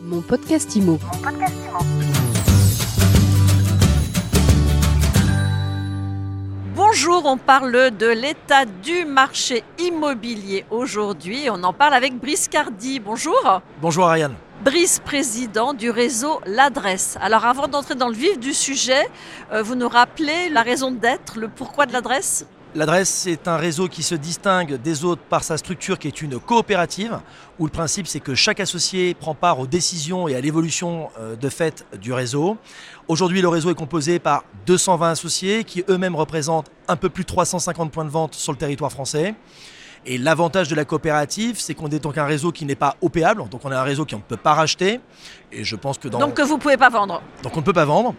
Mon podcast IMO. Bonjour, on parle de l'état du marché immobilier aujourd'hui. On en parle avec Brice Cardi. Bonjour. Bonjour Ariane. Brice, président du réseau L'Adresse. Alors avant d'entrer dans le vif du sujet, euh, vous nous rappelez la raison d'être, le pourquoi de l'adresse? L'adresse, c'est un réseau qui se distingue des autres par sa structure qui est une coopérative, où le principe c'est que chaque associé prend part aux décisions et à l'évolution euh, de fait du réseau. Aujourd'hui, le réseau est composé par 220 associés qui eux-mêmes représentent un peu plus de 350 points de vente sur le territoire français. Et l'avantage de la coopérative, c'est qu'on est donc un réseau qui n'est pas opéable, donc on a un réseau qu'on ne peut pas racheter. Et je pense que dans... Donc que vous ne pouvez pas vendre Donc on ne peut pas vendre.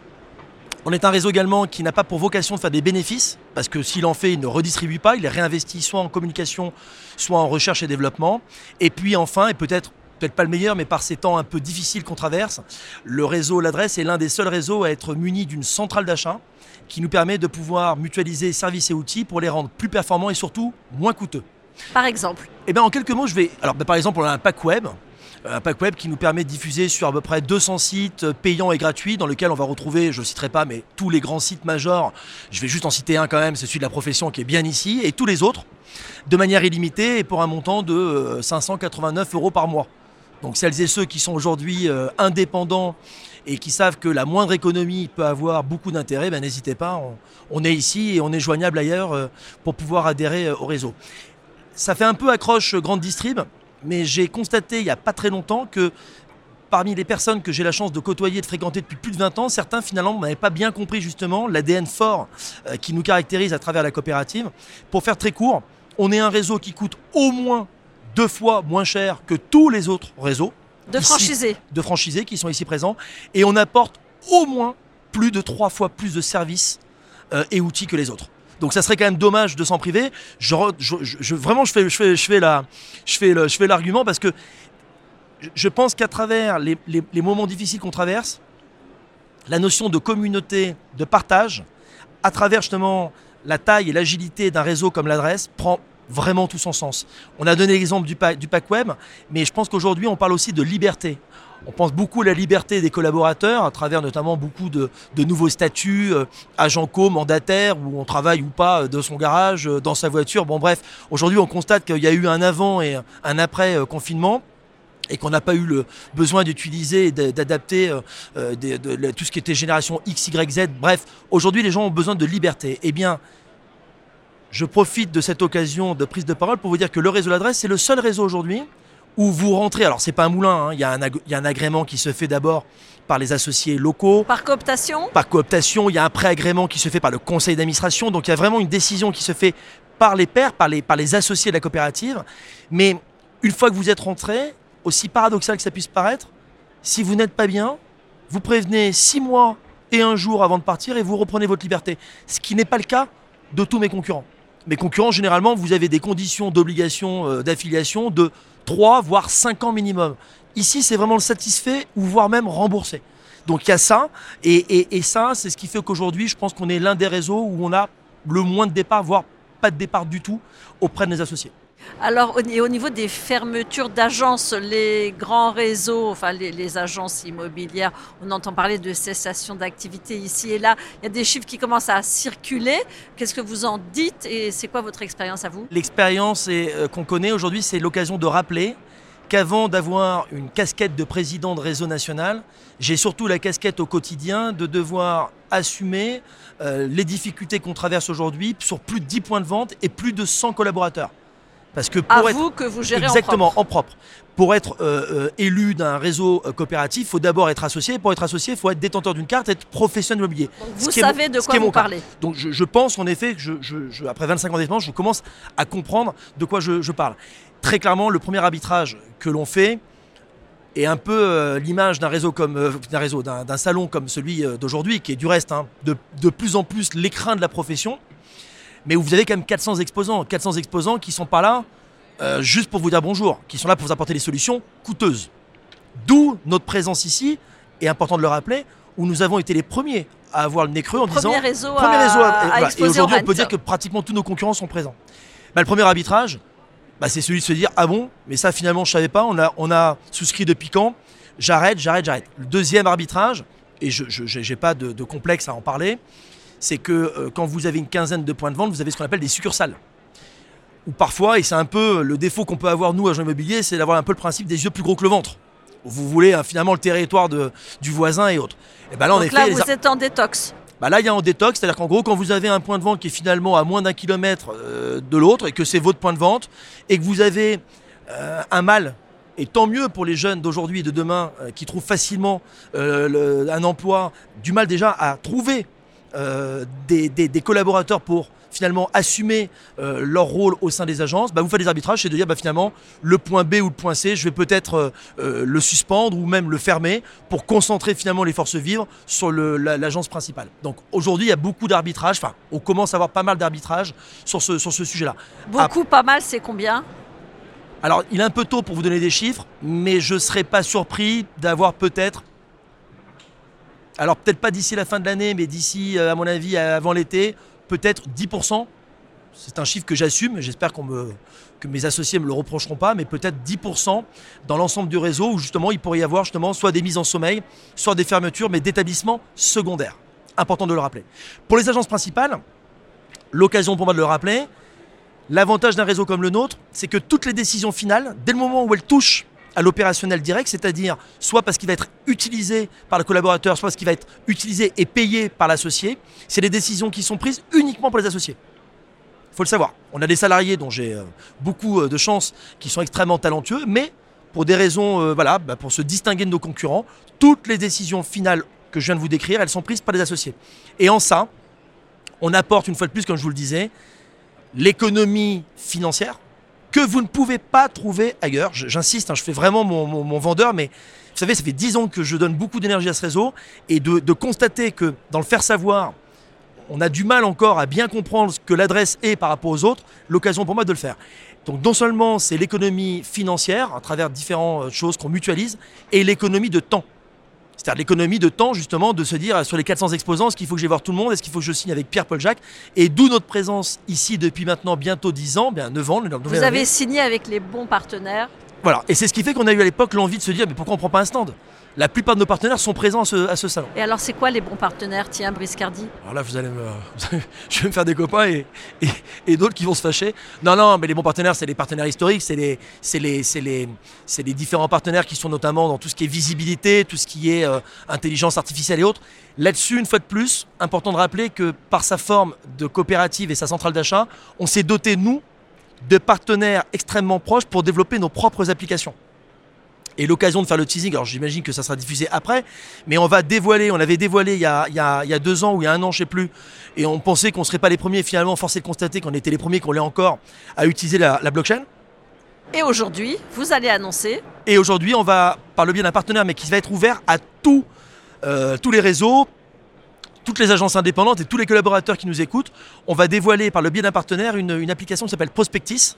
On est un réseau également qui n'a pas pour vocation de faire des bénéfices, parce que s'il en fait, il ne redistribue pas, il les réinvestit soit en communication, soit en recherche et développement. Et puis enfin, et peut-être peut-être pas le meilleur, mais par ces temps un peu difficiles qu'on traverse, le réseau L'Adresse est l'un des seuls réseaux à être muni d'une centrale d'achat qui nous permet de pouvoir mutualiser services et outils pour les rendre plus performants et surtout moins coûteux. Par exemple Eh bien en quelques mots, je vais... Alors ben, par exemple, on a un pack web un pack web qui nous permet de diffuser sur à peu près 200 sites euh, payants et gratuits dans lesquels on va retrouver, je ne citerai pas, mais tous les grands sites majeurs. Je vais juste en citer un quand même, c'est celui de la profession qui est bien ici, et tous les autres, de manière illimitée et pour un montant de 589 euh, euros par mois. Donc celles et ceux qui sont aujourd'hui indépendants et qui savent que la moindre économie peut avoir beaucoup d'intérêt, ben, n'hésitez pas, on, on, est ici et on est joignable ailleurs pour pouvoir adhérer au réseau. Ça fait un peu accroche grande distrib, mais j'ai constaté il n'y a pas très longtemps que parmi les personnes que j'ai la chance de côtoyer, de fréquenter depuis plus de 20 ans, certains finalement n'avaient pas bien compris justement l'ADN fort euh, qui nous caractérise à travers la coopérative. Pour faire très court, on est un réseau qui coûte au moins deux fois moins cher que tous les autres réseaux. De franchisés. De franchisés qui sont ici présents. Et on apporte au moins plus de trois fois plus de services euh, et outils que les autres. Donc ça serait quand même dommage de s'en priver. Je, vraiment, je fais, je fais, je fais, la, je fais, le, je fais l'argument parce que je pense qu'à travers les, moments difficiles qu'on traverse, la notion de communauté, de partage, à travers justement la taille et l'agilité d'un réseau comme l'adresse, prend vraiment tout son sens. On a donné l'exemple du, pack web, mais je pense qu'aujourd'hui on parle aussi de liberté. On pense beaucoup à la liberté des collaborateurs à travers notamment beaucoup de, nouveaux statuts, euh, agents co, mandataires, où on travaille ou pas euh, de son garage, euh, dans sa voiture. Bon bref, aujourd'hui on constate qu'il y a eu un avant et un après confinement et qu'on n'a pas eu le besoin d'utiliser et d'adapter tout ce qui était génération X, Y, Z. Bref, aujourd'hui les gens ont besoin de liberté. Eh bien, je profite de cette occasion de prise de parole pour vous dire que le réseau l'adresse, c'est le seul réseau aujourd'hui où vous rentrez. Alors, c'est pas un moulin, hein, il y, a un agrément qui se fait d'abord par les associés locaux. Par cooptation? Par cooptation, il y a un préagrément qui se fait par le conseil d'administration. Donc, il y a vraiment une décision qui se fait par les pairs, par les, par les associés de la coopérative. Mais une fois que vous êtes rentré, aussi paradoxal que ça puisse paraître, si vous n'êtes pas bien, vous prévenez six mois et un jour avant de partir et vous reprenez votre liberté. Ce qui n'est pas le cas de tous mes concurrents. Mes concurrents, généralement, vous avez des conditions d'obligation euh, d'affiliation de 3 voire 5 ans minimum. Ici, c'est vraiment le satisfait ou voire même remboursé. Donc il y a ça, et, ça, c'est ce qui fait qu'aujourd'hui, je pense qu'on est l'un des réseaux où on a le moins de départ, voire pas de départ du tout, auprès de nos associés. Alors, au niveau des fermetures d'agences, les grands réseaux, enfin les, agences immobilières, on entend parler de cessation d'activité ici et là. Il y a des chiffres qui commencent à circuler. Qu'est-ce que vous en dites et c'est quoi votre expérience à vous? L'expérience euh, qu'on connaît aujourd'hui, c'est l'occasion de rappeler qu'avant d'avoir une casquette de président de réseau national, j'ai surtout la casquette au quotidien de devoir assumer euh, les difficultés qu'on traverse aujourd'hui sur plus de 10 points de vente et plus de 100 collaborateurs. Parce que pour être, vous que vous gérez exactement en propre. Pour être euh, euh, élu d'un réseau euh, coopératif, il faut d'abord être associé. Pour être associé, il faut être détenteur d'une carte, être professionnel immobilier. vous savez de quoi vous parlez. Donc je, pense en effet que je, après 25 ans d'expérience, je commence à comprendre de quoi je, parle. Très clairement, le premier arbitrage que l'on fait est un peu l'image d'un réseau comme d'un réseau d'un salon comme celui d'aujourd'hui, qui est du reste hein, de, de plus en plus l'écrin de la profession mais où vous avez quand même 400 exposants. 400 exposants qui sont pas là euh, juste pour vous dire bonjour, qui sont là pour vous apporter des solutions coûteuses. D'où notre présence ici, et important de le rappeler, où nous avons été les premiers à avoir le nez creux en disant. Premier réseau premier réseau à, et, aujourd'hui, on peut dire que pratiquement tous nos concurrents sont présents. Bah, le premier arbitrage, bah, c'est celui de se dire Ah bon, mais ça finalement je savais pas, on a, on a souscrit depuis quand? J'arrête, j'arrête, j'arrête. Le deuxième arbitrage, et je n'ai pas de, complexe à en parler, c'est que euh, quand vous avez une quinzaine de points de vente, vous avez ce qu'on appelle des succursales. Ou parfois, et c'est un peu le défaut qu'on peut avoir nous, agents immobiliers, c'est d'avoir un peu le principe des yeux plus gros que le ventre. Vous voulez hein, finalement le territoire de, du voisin et autres. Et ben là, Donc là, vous êtes en détox. Bah là, il y a en détox, c'est-à-dire qu'en gros, quand vous avez un point de vente qui est finalement à moins d'un kilomètre euh, de l'autre et que c'est votre point de vente et que vous avez euh, un mal et tant mieux pour les jeunes d'aujourd'hui et de demain euh, qui trouvent facilement euh, un emploi, du mal déjà à trouver euh, des, collaborateurs pour finalement assumer leur rôle au sein des agences, bah, vous faites des arbitrages, c'est de dire bah, finalement le point B ou le point C, je vais peut-être le suspendre ou même le fermer pour concentrer finalement les forces vives sur l'agence principale. Donc aujourd'hui il y a beaucoup d'arbitrages, enfin on commence à avoir pas mal d'arbitrages sur ce, sur ce sujet-là. Beaucoup, pas mal, c'est combien? Alors, il est un peu tôt pour vous donner des chiffres, mais je ne serais pas surpris d'avoir peut-être. Alors, peut-être pas d'ici la fin de l'année, mais d'ici, euh, à mon avis, avant l'été, peut-être 10%. C'est un chiffre que j'assume. J'espère que mes associés ne me le reprocheront pas, mais peut-être 10% dans l'ensemble du réseau où justement il pourrait y avoir soit des mises en sommeil, soit des fermetures, mais d'établissements secondaires. Important de le rappeler. Pour les agences principales, l'occasion pour moi de le rappeler, L'avantage d'un réseau comme le nôtre, c'est que toutes les décisions finales, dès le moment où elles touchent à l'opérationnel direct, c'est-à-dire soit parce qu'il va être utilisé par le collaborateur, soit parce qu'il va être utilisé et payé par l'associé, c'est des décisions qui sont prises uniquement pour les associés. Il faut le savoir. On a des salariés dont j'ai euh, beaucoup euh, de chance qui sont extrêmement talentueux, mais pour des raisons, euh, voilà, bah, pour se distinguer de nos concurrents, toutes les décisions finales que je viens de vous décrire, elles sont prises par les associés. Et en ça, on apporte une fois de plus, comme je vous le disais, l'économie financière que vous ne pouvez pas trouver ailleurs. J'insiste, hein, je fais vraiment mon, vendeur, mais vous savez, ça fait 10 ans que je donne beaucoup d'énergie à ce réseau et de, de, constater que dans le faire savoir, on a du mal encore à bien comprendre ce que l'adresse est par rapport aux autres, l'occasion pour moi de le faire. Donc non seulement c'est l'économie financière à travers différentes choses qu'on mutualise, et l'économie de temps. C'est-à-dire l'économie de temps, justement, de se dire sur les 400 exposants, est-ce qu'il faut que j'aille voir tout le monde? Est-ce qu'il faut que je signe avec Pierre-Paul Jacques? Et d'où notre présence ici depuis maintenant bientôt 10 ans, bien 9 ans. Vous avez signé avec les bons partenaires Voilà, et c'est ce qui fait qu'on a eu à l'époque l'envie de se dire mais pourquoi on ne prend pas un stand? La plupart de nos partenaires sont présents à ce, salon. Et alors, c'est quoi les bons partenaires, tiens, Briscardi? Alors là, vous allez me, je vais me faire des copains et, et, d'autres qui vont se fâcher. Non, non, mais les bons partenaires, c'est les partenaires historiques, c'est les, les, les, les, différents partenaires qui sont notamment dans tout ce qui est visibilité, tout ce qui est euh, intelligence artificielle et autres. Là-dessus, une fois de plus, important de rappeler que par sa forme de coopérative et sa centrale d'achat, on s'est doté, nous, de partenaires extrêmement proches pour développer nos propres applications et l'occasion de faire le teasing. Alors j'imagine que ça sera diffusé après, mais on va dévoiler, on avait dévoilé il y a, il y a, deux ans ou il y a un an, je sais plus, et on pensait qu'on ne serait pas les premiers. Finalement, force est de constater qu'on était les premiers, qu'on l'est encore, à utiliser la, blockchain. Et aujourd'hui, vous allez annoncer. Et aujourd'hui, on va, par le biais d'un partenaire, mais qui va être ouvert à tous, euh, tous les réseaux, toutes les agences indépendantes et tous les collaborateurs qui nous écoutent, on va dévoiler par le biais d'un partenaire une, application qui s'appelle Prospectis,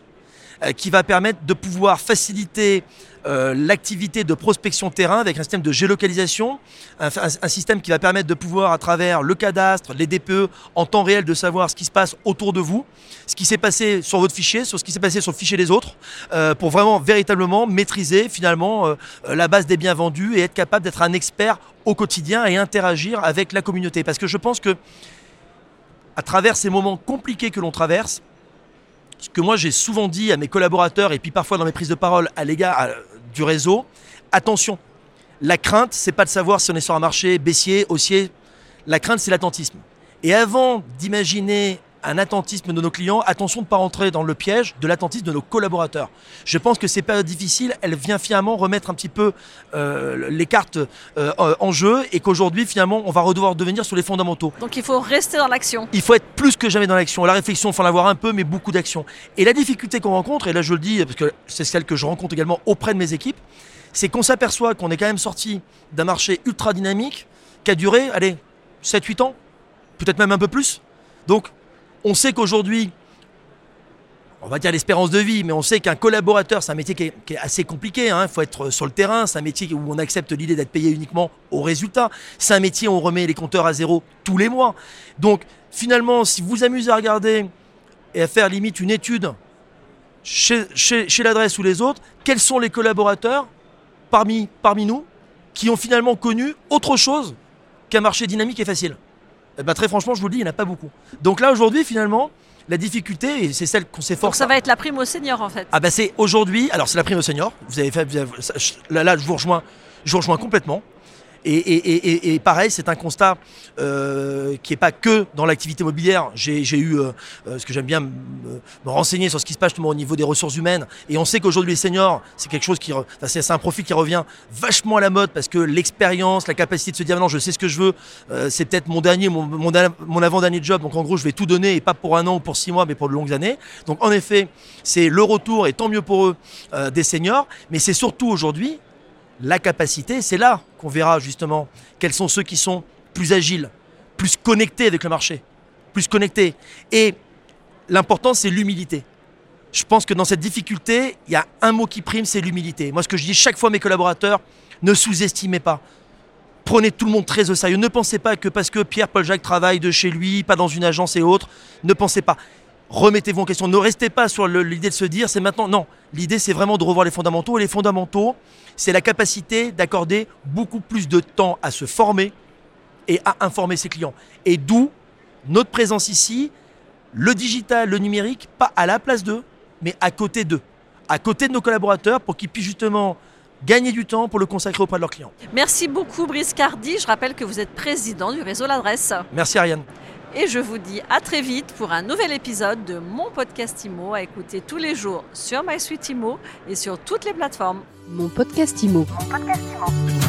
qui va permettre de pouvoir faciliter euh, l'activité de prospection terrain avec un système de géolocalisation, un, système qui va permettre de pouvoir, à travers le cadastre, les DPE, en temps réel, de savoir ce qui se passe autour de vous, ce qui s'est passé sur votre fichier, sur ce qui s'est passé sur le fichier des autres, euh, pour vraiment véritablement maîtriser finalement la base des biens vendus et être capable d'être un expert au quotidien et interagir avec la communauté. Parce que je pense que à travers ces moments compliqués que l'on traverse, ce que moi j'ai souvent dit à mes collaborateurs et puis parfois dans mes prises de parole à l'égard du réseau, attention, la crainte, c'est pas de savoir si on est sur un marché baissier, haussier, la crainte c'est l'attentisme. Et avant d'imaginer un attentisme de nos clients, attention de ne pas rentrer dans le piège de l'attentisme de nos collaborateurs. Je pense que ces périodes difficiles, elles viennent finalement remettre un petit peu euh, les cartes euh, en jeu et qu'aujourd'hui, finalement, on va devoir devenir sur les fondamentaux. Donc il faut rester dans l'action. Il faut être plus que jamais dans l'action. La réflexion, il faut en avoir un peu, mais beaucoup d'action. Et la difficulté qu'on rencontre, et là je le dis parce que c'est celle que je rencontre également auprès de mes équipes, c'est qu'on s'aperçoit qu'on est quand même sorti d'un marché ultra dynamique qui a duré, allez, 7-8 ans, peut-être même un peu plus. Donc on sait qu'aujourd'hui, on va dire l'espérance de vie, mais on sait qu'un collaborateur, c'est un métier qui est, assez compliqué. Hein. Il faut être sur le terrain. C'est un métier où on accepte l'idée d'être payé uniquement au résultat. C'est un métier où on remet les compteurs à zéro tous les mois. Donc, finalement, si vous vous amusez à regarder et à faire limite une étude chez, l'adresse ou les autres, quels sont les collaborateurs parmi, parmi nous qui ont finalement connu autre chose qu'un marché dynamique et facile? Eh ben, Très franchement, je vous le dis, il n'y en a pas beaucoup. Donc là, aujourd'hui, finalement, la difficulté, et c'est celle qu'on Donc s'efforce. ça va être la prime aux seniors en fait. Ah bah c'est aujourd'hui, alors c'est la prime au senior, vous avez fait, vous avez- là je vous rejoins, je vous rejoins complètement. Et, pareil, c'est un constat euh, qui n'est pas que dans l'activité immobilière. J'ai eu, euh, euh, ce que j'aime bien me, renseigner sur ce qui se passe justement au niveau des ressources humaines. Et on sait qu'aujourd'hui les seniors, c'est quelque chose qui, c'est un profil qui revient vachement à la mode parce que l'expérience, la capacité de se dire non, je sais ce que je veux, euh, c'est peut-être mon dernier, mon, avant-dernier job. Donc en gros, je vais tout donner et pas pour un an ou pour six mois, mais pour de longues années. Donc en effet, c'est le retour et tant mieux pour eux des seniors. Mais c'est surtout aujourd'hui la capacité. C'est là qu'on verra justement quels sont ceux qui sont plus agiles, plus connectés avec le marché, plus connectés. Et l'important, c'est l'humilité. Je pense que dans cette difficulté, il y a un mot qui prime, c'est l'humilité. Moi, ce que je dis chaque fois à mes collaborateurs, ne sous-estimez pas. Prenez tout le monde très au sérieux. Ne pensez pas que parce que Pierre-Paul Jacques travaille de chez lui, pas dans une agence et autres, ne pensez pas. Remettez-vous en question. Ne restez pas sur l'idée de se dire c'est maintenant. Non, l'idée c'est vraiment de revoir les fondamentaux. Et les fondamentaux, c'est la capacité d'accorder beaucoup plus de temps à se former et à informer ses clients. Et d'où notre présence ici, le digital, le numérique, pas à la place d'eux, mais à côté d'eux, à côté de nos collaborateurs pour qu'ils puissent justement gagner du temps pour le consacrer auprès de leurs clients. Merci beaucoup Brice Cardi. Je rappelle que vous êtes président du réseau L'Adresse. Merci Ariane. Et je vous dis à très vite pour un nouvel épisode de mon podcast IMO à écouter tous les jours sur MySuite IMO et sur toutes les plateformes. Mon podcast IMO. Mon podcast Imo.